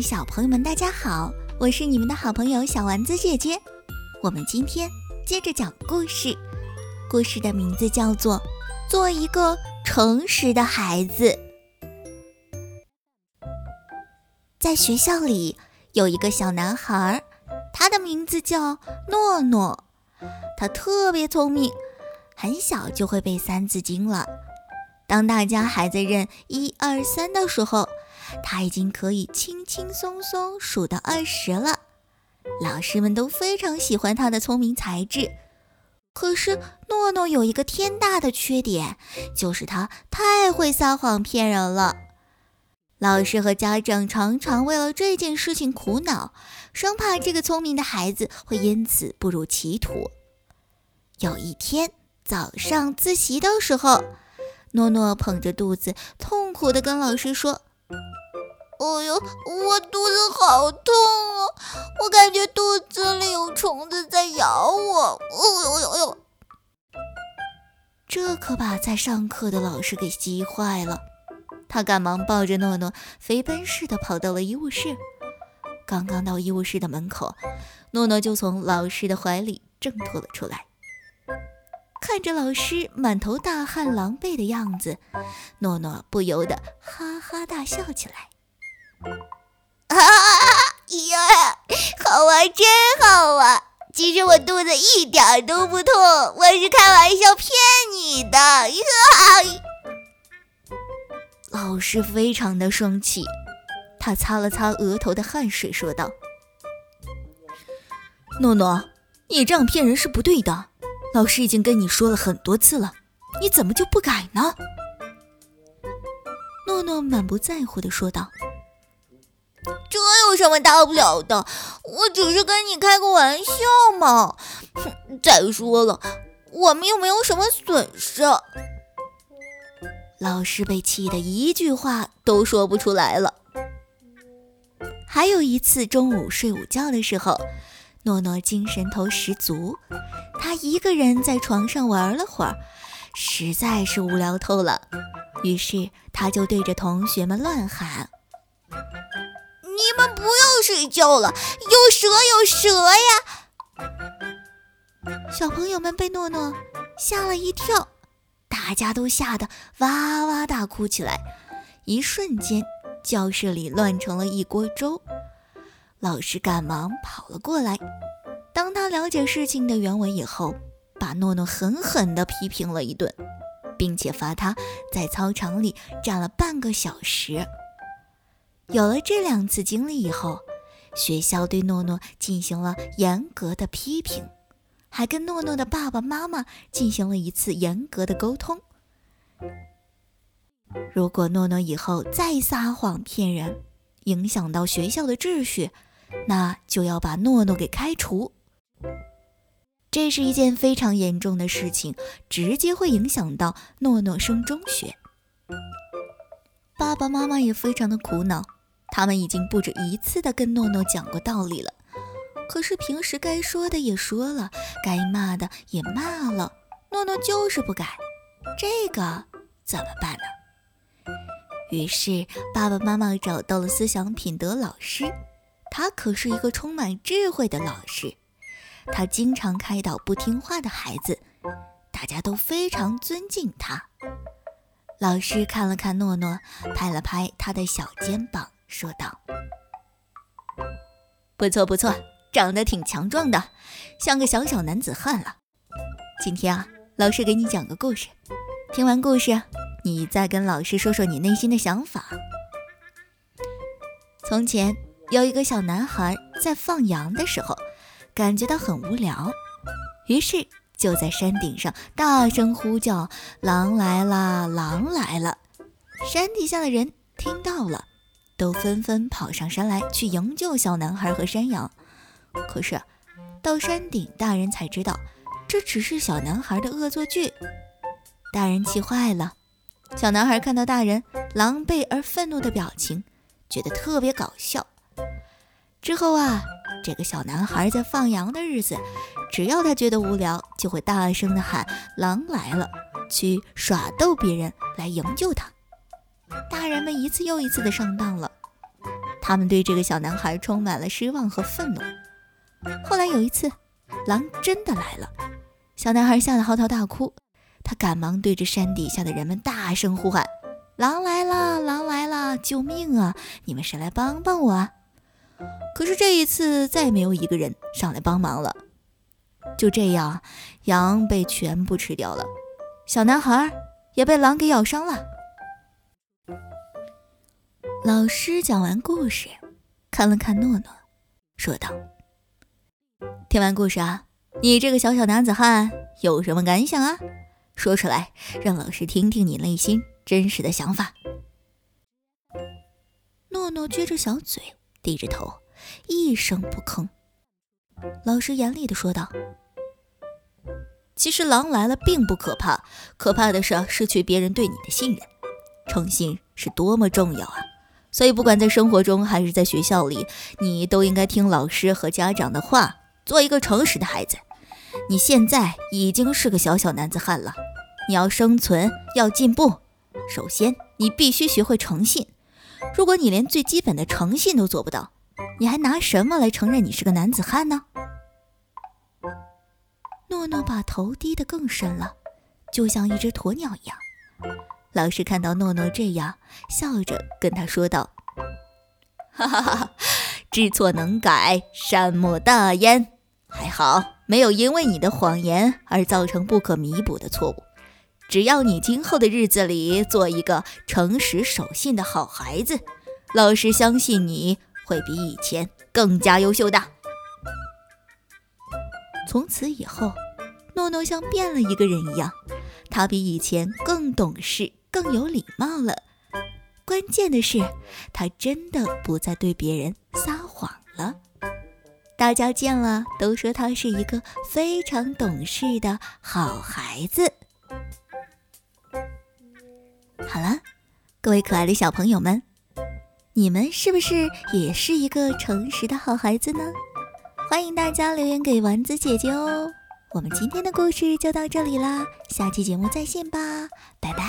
小朋友们，大家好，我是你们的好朋友小丸子姐姐。我们今天接着讲故事，故事的名字叫做《做一个诚实的孩子》。在学校里有一个小男孩，他的名字叫诺诺，他特别聪明，很小就会背《三字经》了。当大家还在认一二三的时候，他已经可以轻轻松松数到二十了。老师们都非常喜欢他的聪明才智。可是诺诺有一个天大的缺点，就是他太会撒谎骗人了。老师和家长常常为了这件事情苦恼，生怕这个聪明的孩子会因此步入歧途。有一天早上自习的时候，诺诺捧着肚子，痛苦地跟老师说：“哎呦，我肚子好痛啊！我感觉肚子里有虫子在咬我。”哎呦呦呦！这可把在上课的老师给急坏了。他赶忙抱着诺诺，飞奔似的跑到了医务室。刚刚到医务室的门口，诺诺就从老师的怀里挣脱了出来。看着老师满头大汗、狼狈的样子，诺诺不由得哈哈大笑起来。啊呀，好玩，真好玩！其实我肚子一点都不痛，我是开玩笑骗你的。老师非常的生气，他擦了擦额头的汗水，说道：“诺诺，你这样骗人是不对的。”老师已经跟你说了很多次了，你怎么就不改呢？诺诺满不在乎地说道：“这有什么大不了的？我只是跟你开个玩笑嘛。哼再说了，我们又没有什么损失。”老师被气得一句话都说不出来了。还有一次中午睡午觉的时候。诺诺精神头十足，他一个人在床上玩了会儿，实在是无聊透了。于是他就对着同学们乱喊：“你们不要睡觉了，有蛇有蛇呀！”小朋友们被诺诺吓了一跳，大家都吓得哇哇大哭起来。一瞬间，教室里乱成了一锅粥。老师赶忙跑了过来。当他了解事情的原委以后，把诺诺狠狠地批评了一顿，并且罚他在操场里站了半个小时。有了这两次经历以后，学校对诺诺进行了严格的批评，还跟诺诺的爸爸妈妈进行了一次严格的沟通。如果诺诺以后再撒谎骗人，影响到学校的秩序，那就要把诺诺给开除。这是一件非常严重的事情，直接会影响到诺诺升中学。爸爸妈妈也非常的苦恼，他们已经不止一次的跟诺诺讲过道理了，可是平时该说的也说了，该骂的也骂了，诺诺就是不改，这个怎么办呢？于是爸爸妈妈找到了思想品德老师，他可是一个充满智慧的老师，他经常开导不听话的孩子，大家都非常尊敬他。老师看了看诺诺，拍了拍他的小肩膀，说道：“不错不错，长得挺强壮的，像个小小男子汉了。今天啊，老师给你讲个故事，听完故事。”你再跟老师说说你内心的想法。从前有一个小男孩在放羊的时候，感觉到很无聊，于是就在山顶上大声呼叫：“狼来啦，狼来了！”山底下的人听到了，都纷纷跑上山来去营救小男孩和山羊。可是到山顶，大人才知道这只是小男孩的恶作剧，大人气坏了。小男孩看到大人狼狈而愤怒的表情，觉得特别搞笑。之后啊，这个小男孩在放羊的日子，只要他觉得无聊，就会大声的喊“狼来了”，去耍逗别人来营救他。大人们一次又一次的上当了，他们对这个小男孩充满了失望和愤怒。后来有一次，狼真的来了，小男孩吓得嚎啕大哭，他赶忙对着山底下的人们大声呼喊：“狼来了，狼来了，救命啊！你们谁来帮帮我啊？”可是这一次，再也没有一个人上来帮忙了。就这样，羊被全部吃掉了，小男孩也被狼给咬伤了。老师讲完故事，看了看诺诺，说道。听完故事啊，你这个小小男子汉有什么感想啊？说出来，让老师听听你内心真实的想法。诺诺撅着小嘴，低着头，一声不吭。老师严厉地说道：“其实狼来了并不可怕，可怕的是失去别人对你的信任。诚信是多么重要啊！所以，不管在生活中还是在学校里，你都应该听老师和家长的话。”做一个诚实的孩子，你现在已经是个小小男子汉了。你要生存，要进步，首先你必须学会诚信。如果你连最基本的诚信都做不到，你还拿什么来承认你是个男子汉呢？诺诺把头低得更深了，就像一只鸵鸟一样。老师看到诺诺这样，笑着跟他说道：“哈哈哈哈，知错能改，善莫大焉。”还好，没有因为你的谎言而造成不可弥补的错误。只要你今后的日子里做一个诚实守信的好孩子，老师相信你会比以前更加优秀的。从此以后，诺诺像变了一个人一样，他比以前更懂事、更有礼貌了。关键的是，他真的不再对别人撒谎了。大家见了都说他是一个非常懂事的好孩子。好了，各位可爱的小朋友们，你们是不是也是一个诚实的好孩子呢？欢迎大家留言给丸子姐姐哦。我们今天的故事就到这里了，下期节目再见吧，拜拜。